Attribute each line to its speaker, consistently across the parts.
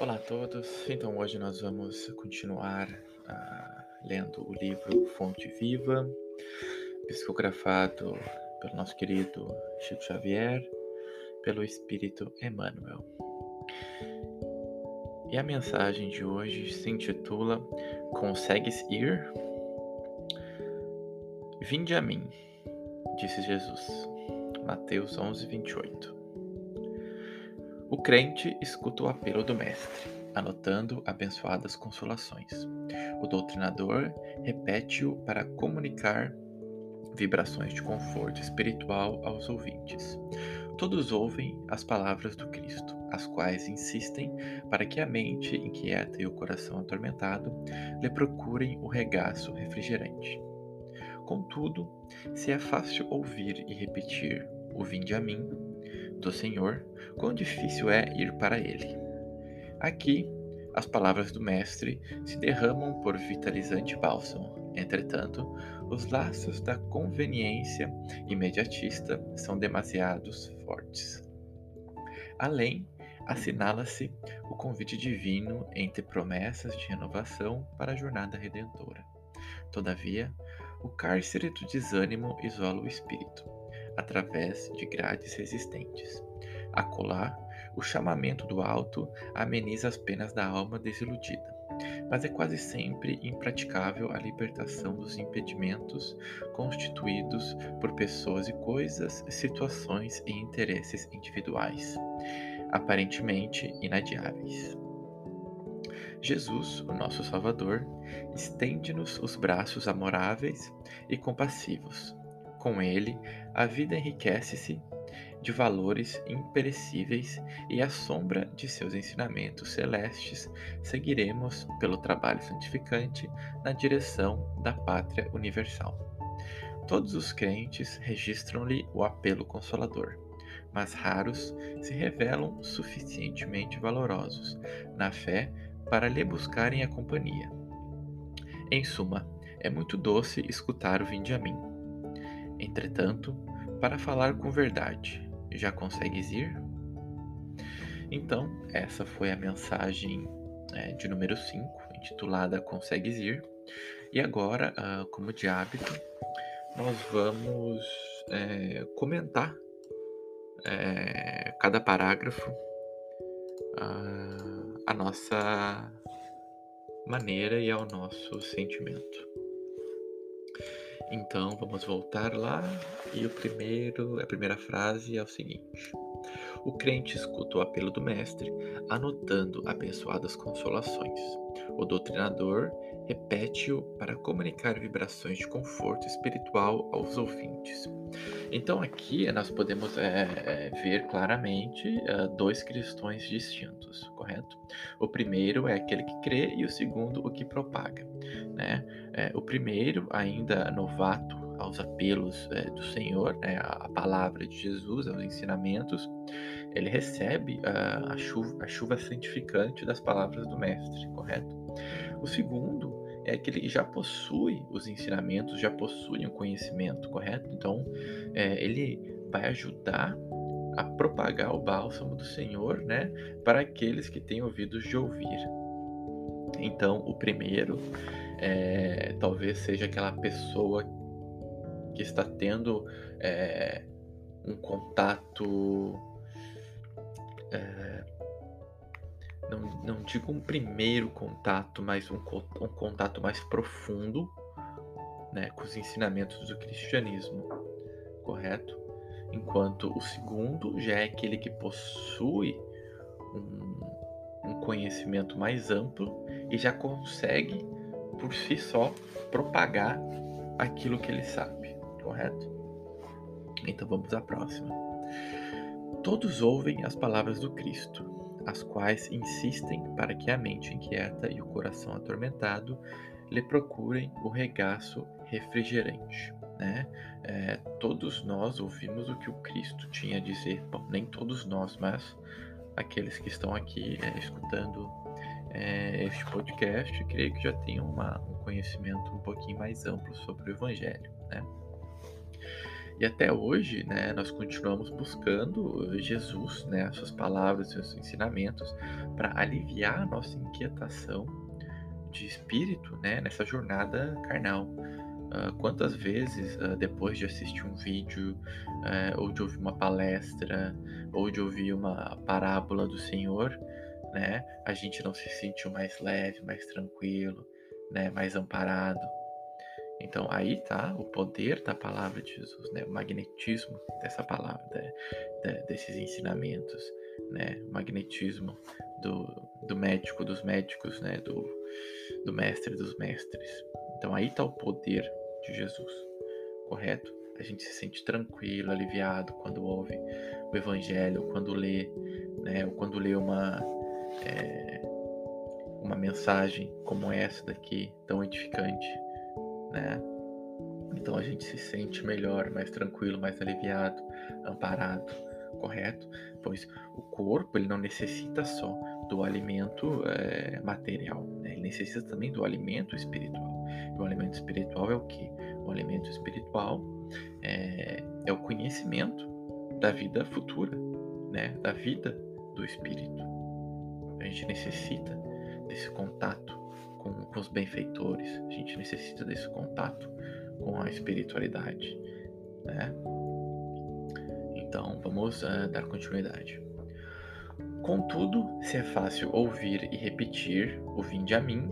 Speaker 1: Olá a todos. Então hoje nós vamos continuar uh, lendo o livro Fonte Viva, psicografado pelo nosso querido Chico Xavier, pelo Espírito Emmanuel. E a mensagem de hoje se intitula Consegues ir? Vinde a mim, disse Jesus. Mateus 11, 28. O crente escuta o apelo do Mestre, anotando abençoadas consolações. O doutrinador repete-o para comunicar vibrações de conforto espiritual aos ouvintes. Todos ouvem as palavras do Cristo, as quais insistem para que a mente inquieta e o coração atormentado lhe procurem o regaço refrigerante. Contudo, se é fácil ouvir e repetir o vinde a mim, do Senhor, quão difícil é ir para ele. Aqui, as palavras do Mestre se derramam por vitalizante bálsamo. Entretanto, os laços da conveniência imediatista são demasiados fortes. Além, assinala-se o convite divino entre promessas de renovação para a jornada redentora. Todavia, o cárcere do desânimo isola o espírito através de grades resistentes. Acolá, o chamamento do alto ameniza as penas da alma desiludida, mas é quase sempre impraticável a libertação dos impedimentos constituídos por pessoas e coisas, situações e interesses individuais, aparentemente inadiáveis. Jesus, o nosso Salvador, estende-nos os braços amoráveis e compassivos, com ele, a vida enriquece-se de valores imperecíveis e à sombra de seus ensinamentos celestes seguiremos pelo trabalho santificante na direção da pátria universal. Todos os crentes registram-lhe o apelo consolador, mas raros se revelam suficientemente valorosos na fé para lhe buscarem a companhia. Em suma, é muito doce escutar o vinde a mim Entretanto, para falar com verdade, já consegues ir? Então, essa foi a mensagem é, de número 5, intitulada Consegues Ir. E agora, uh, como de hábito, nós vamos é, comentar é, cada parágrafo uh, a nossa maneira e ao nosso sentimento. Então vamos voltar lá. E o primeiro, a primeira frase é o seguinte: O crente escuta o apelo do mestre, anotando abençoadas consolações. O doutrinador repete-o para comunicar vibrações de conforto espiritual aos ouvintes. Então aqui nós podemos é, ver claramente é, dois cristãos distintos, correto? O primeiro é aquele que crê e o segundo o que propaga. Né? É, o primeiro, ainda novato aos apelos é, do Senhor, né, a, palavra de Jesus, aos ensinamentos, ele recebe a, a, chuva, a chuva santificante das palavras do Mestre, correto? O segundo é que já possui os ensinamentos, já possui o conhecimento, correto? Então, é, ele vai ajudar a propagar o bálsamo do Senhor, né, para aqueles que têm ouvidos de ouvir. Então, o primeiro é, talvez seja aquela pessoa que está tendo é, um contato é, não, não digo um primeiro contato, mas um, um contato mais profundo né, com os ensinamentos do cristianismo, correto? Enquanto o segundo já é aquele que possui um, um conhecimento mais amplo e já consegue por si só propagar aquilo que ele sabe, correto? Então vamos à próxima. Todos ouvem as palavras do Cristo, as quais insistem para que a mente inquieta e o coração atormentado lhe procurem o regaço refrigerante. Né? É, todos nós ouvimos o que o Cristo tinha a dizer. Bom, nem todos nós, mas aqueles que estão aqui é, escutando é, este podcast, creio que já tenham um conhecimento um pouquinho mais amplo sobre o Evangelho. Né? E até hoje, né, nós continuamos buscando Jesus, né, as suas palavras, seus ensinamentos, para aliviar a nossa inquietação de espírito, né, nessa jornada carnal. Uh, quantas vezes, uh, depois de assistir um vídeo, uh, ou de ouvir uma palestra, ou de ouvir uma parábola do Senhor, né, a gente não se sentiu mais leve, mais tranquilo, né, mais amparado. Então aí tá o poder da palavra de Jesus, né, o magnetismo dessa palavra, de, de, desses ensinamentos, né, o magnetismo do, do médico dos médicos, né, do, do mestre dos mestres. Então aí tá o poder de Jesus, correto? A gente se sente tranquilo, aliviado quando ouve o Evangelho, quando lê, né, ou quando lê uma é, uma mensagem como essa daqui, tão edificante, né? Então a gente se sente melhor, mais tranquilo, mais aliviado, amparado, correto? Pois o corpo ele não necessita só do alimento é, material, né? ele necessita também do alimento espiritual. E o alimento espiritual é o que? O alimento espiritual é, é o conhecimento da vida futura, né? Da vida do espírito. A gente necessita desse contato com, os benfeitores, a gente necessita desse contato com a espiritualidade, né? Então, vamos uh, dar continuidade. Contudo, se é fácil ouvir e repetir o vinde a mim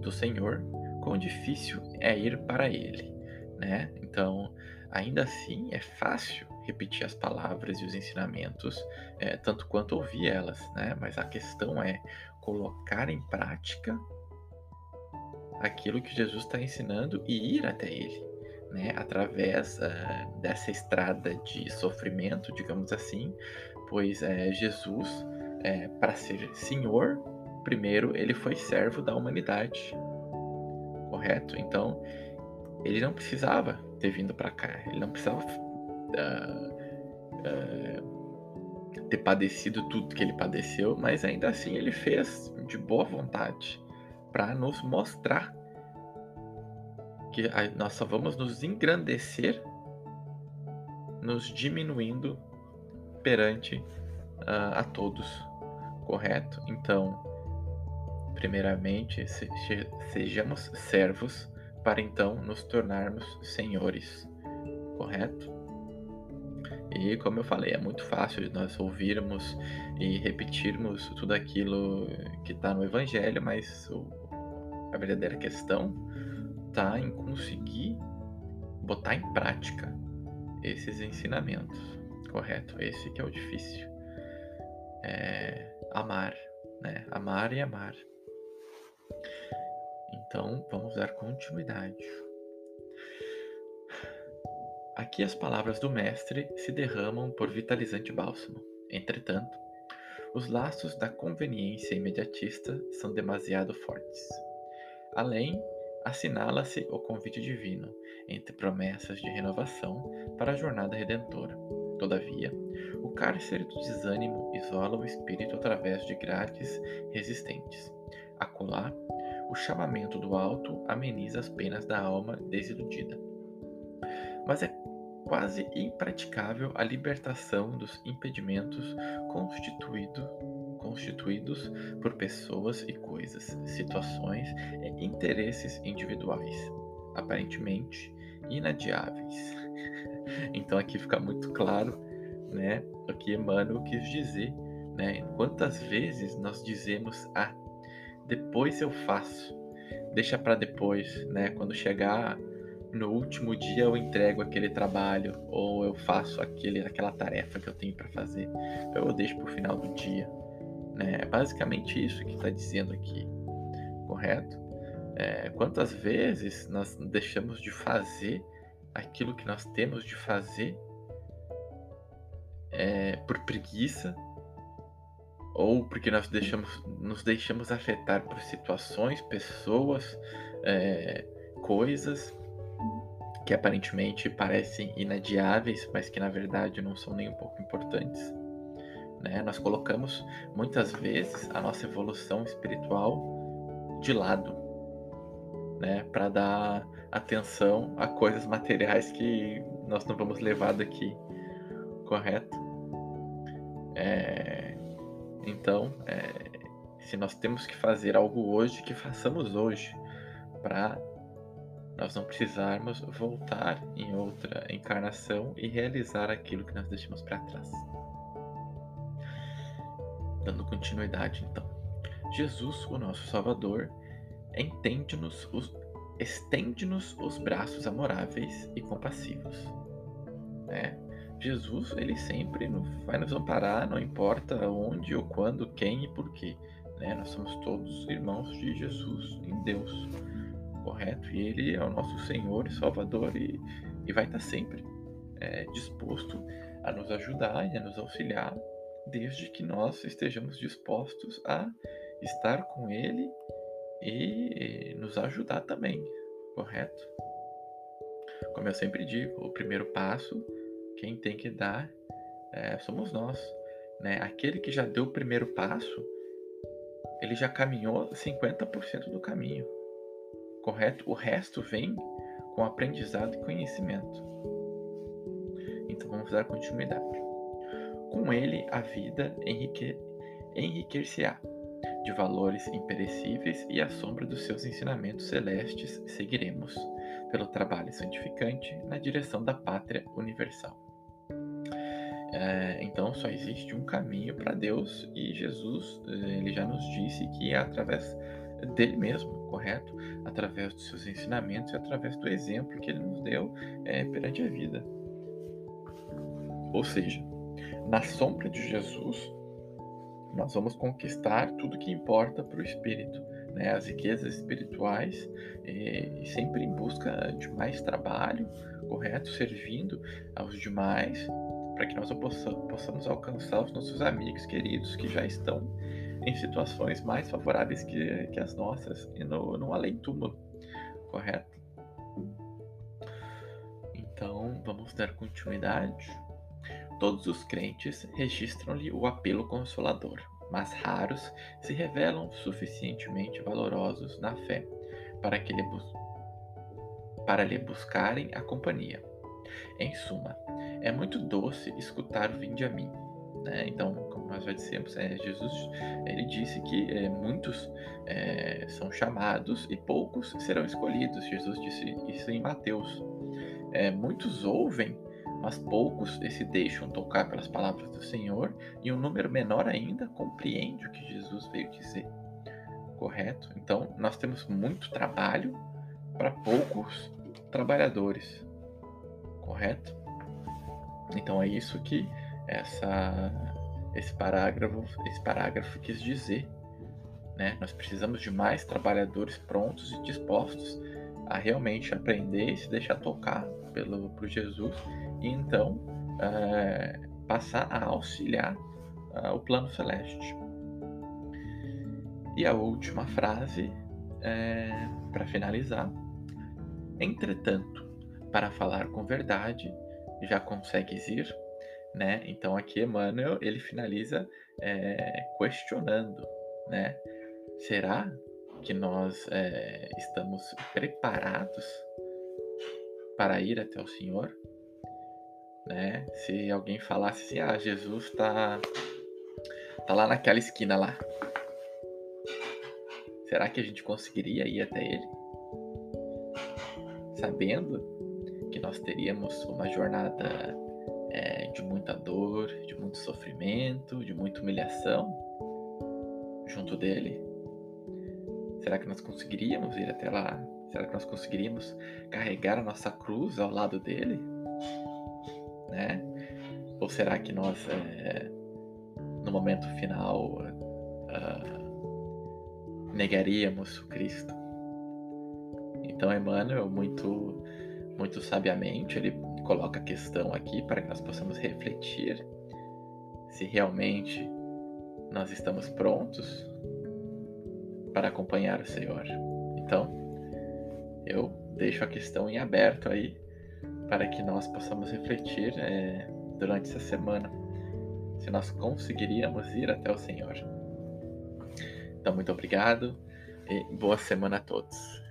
Speaker 1: do Senhor, quão difícil é ir para ele, né? Então, ainda assim é fácil repetir as palavras e os ensinamentos, é, tanto quanto ouvir elas, né? Mas a questão é colocar em prática aquilo que Jesus está ensinando e ir até Ele, né? Através uh, dessa estrada de sofrimento, digamos assim, pois é, Jesus, é, para ser Senhor, primeiro ele foi servo da humanidade, correto? Então ele não precisava ter vindo para cá, ele não precisava uh, uh, ter padecido tudo que ele padeceu, mas ainda assim ele fez de boa vontade para nos mostrar que nós só vamos nos engrandecer nos diminuindo perante uh, a todos, correto? Então, primeiramente, se, sejamos servos para então nos tornarmos senhores, correto? E como eu falei, é muito fácil nós ouvirmos e repetirmos tudo aquilo que está no Evangelho, mas o, a verdadeira questão está em conseguir botar em prática esses ensinamentos, correto? Esse que é o difícil. É amar, né? Amar e amar. Então, vamos dar continuidade. Aqui as palavras do Mestre se derramam por vitalizante bálsamo. Entretanto, os laços da conveniência imediatista são demasiado fortes. Além, assinala-se o convite divino, entre promessas de renovação para a jornada redentora. Todavia, o cárcere do desânimo isola o espírito através de grades resistentes. Acolá, o chamamento do alto ameniza as penas da alma desiludida. Mas é quase impraticável a libertação dos impedimentos constituído, constituídos por pessoas e coisas, situações e interesses individuais, aparentemente inadiáveis. então aqui fica muito claro, né, o que Emmanuel quis dizer, né? Quantas vezes nós dizemos ah, depois eu faço, deixa para depois, né? Quando chegar no último dia eu entrego aquele trabalho ou eu faço aquele, aquela tarefa que eu tenho para fazer, eu deixo para o final do dia. É basicamente isso que está dizendo aqui, correto? É, quantas vezes nós deixamos de fazer aquilo que nós temos de fazer é, por preguiça ou porque nós deixamos, nos deixamos afetar por situações, pessoas, é, coisas que aparentemente parecem inadiáveis, mas que na verdade não são nem um pouco importantes. Né? Nós colocamos muitas vezes a nossa evolução espiritual de lado, né? para dar atenção a coisas materiais que nós não vamos levar daqui, correto? É, então, é, se nós temos que fazer algo hoje, que façamos hoje, para nós não precisarmos voltar em outra encarnação e realizar aquilo que nós deixamos para trás. Dando continuidade, então. Jesus, o nosso Salvador, entende-nos, estende-nos os braços amoráveis e compassivos. Né? Jesus, ele sempre vai nos amparar, não importa onde ou quando, quem e por quê. Né? Nós somos todos irmãos de Jesus em Deus, correto? E Ele é o nosso Senhor e Salvador e, e vai estar sempre é, disposto a nos ajudar e a nos auxiliar, desde que nós estejamos dispostos a estar com Ele e nos ajudar também, correto? Como eu sempre digo, o primeiro passo, quem tem que dar é, somos nós. Né? Aquele que já deu o primeiro passo, ele já caminhou 50% do caminho, correto? O resto vem com aprendizado e conhecimento. Então vamos dar continuidade. Com ele, a vida enrique... enriquecer-se-á de valores imperecíveis e à sombra dos seus ensinamentos celestes seguiremos, pelo trabalho santificante, na direção da pátria universal. É, então só existe um caminho para Deus e Jesus eh, ele já nos disse que é através dele mesmo, correto? Através dos seus ensinamentos e através do exemplo que ele nos deu é, perante a vida. Ou seja, na sombra de Jesus, nós vamos conquistar tudo que importa para o espírito, né? as riquezas espirituais, e, e sempre em busca de mais trabalho, correto? Servindo aos demais para que nós possamos alcançar os nossos amigos queridos que já estão em situações mais favoráveis que, que as nossas e no, no além-túmulo, correto? Então, vamos dar continuidade. Todos os crentes registram-lhe o apelo consolador, mas raros se revelam suficientemente valorosos na fé para, que lhe, para lhe buscarem a companhia. Em suma, é muito doce escutar o vinde a mim. Né? Então, como nós já dissemos, é, Jesus ele disse que é, muitos é, são chamados e poucos serão escolhidos. Jesus disse isso em Mateus. É, muitos ouvem, mas poucos se deixam tocar pelas palavras do Senhor, e um número menor ainda compreende o que Jesus veio dizer. Correto? Então, nós temos muito trabalho para poucos trabalhadores. Correto? Então é isso que essa, esse parágrafo, esse parágrafo quis dizer. Né? Nós precisamos de mais trabalhadores prontos e dispostos a realmente aprender e se deixar tocar pelo por Jesus e então é, passar a auxiliar é, o plano celeste. E a última frase, é, para finalizar: Entretanto, para falar com verdade, já consegues ir, né? Então aqui Emmanuel ele finaliza é, questionando, né? Será que nós estamos preparados para ir até o Senhor? Né? Se alguém falasse assim, ah, Jesus está tá lá naquela esquina lá, será que a gente conseguiria ir até ele? Sabendo que nós teríamos uma jornada é, de muita dor, de muito sofrimento, de muita humilhação junto dele? Será que nós conseguiríamos ir até lá? Será que nós conseguiríamos carregar a nossa cruz ao lado dele? Será que nós, é, no momento final, uh, negaríamos o Cristo? Então, Emmanuel, muito muito sabiamente, ele coloca a questão aqui para que nós possamos refletir se realmente nós estamos prontos para acompanhar o Senhor. Então, eu deixo a questão em aberto aí para que nós possamos refletir é, durante essa semana se nós conseguiríamos ir até o Senhor. Então, muito obrigado e boa semana a todos.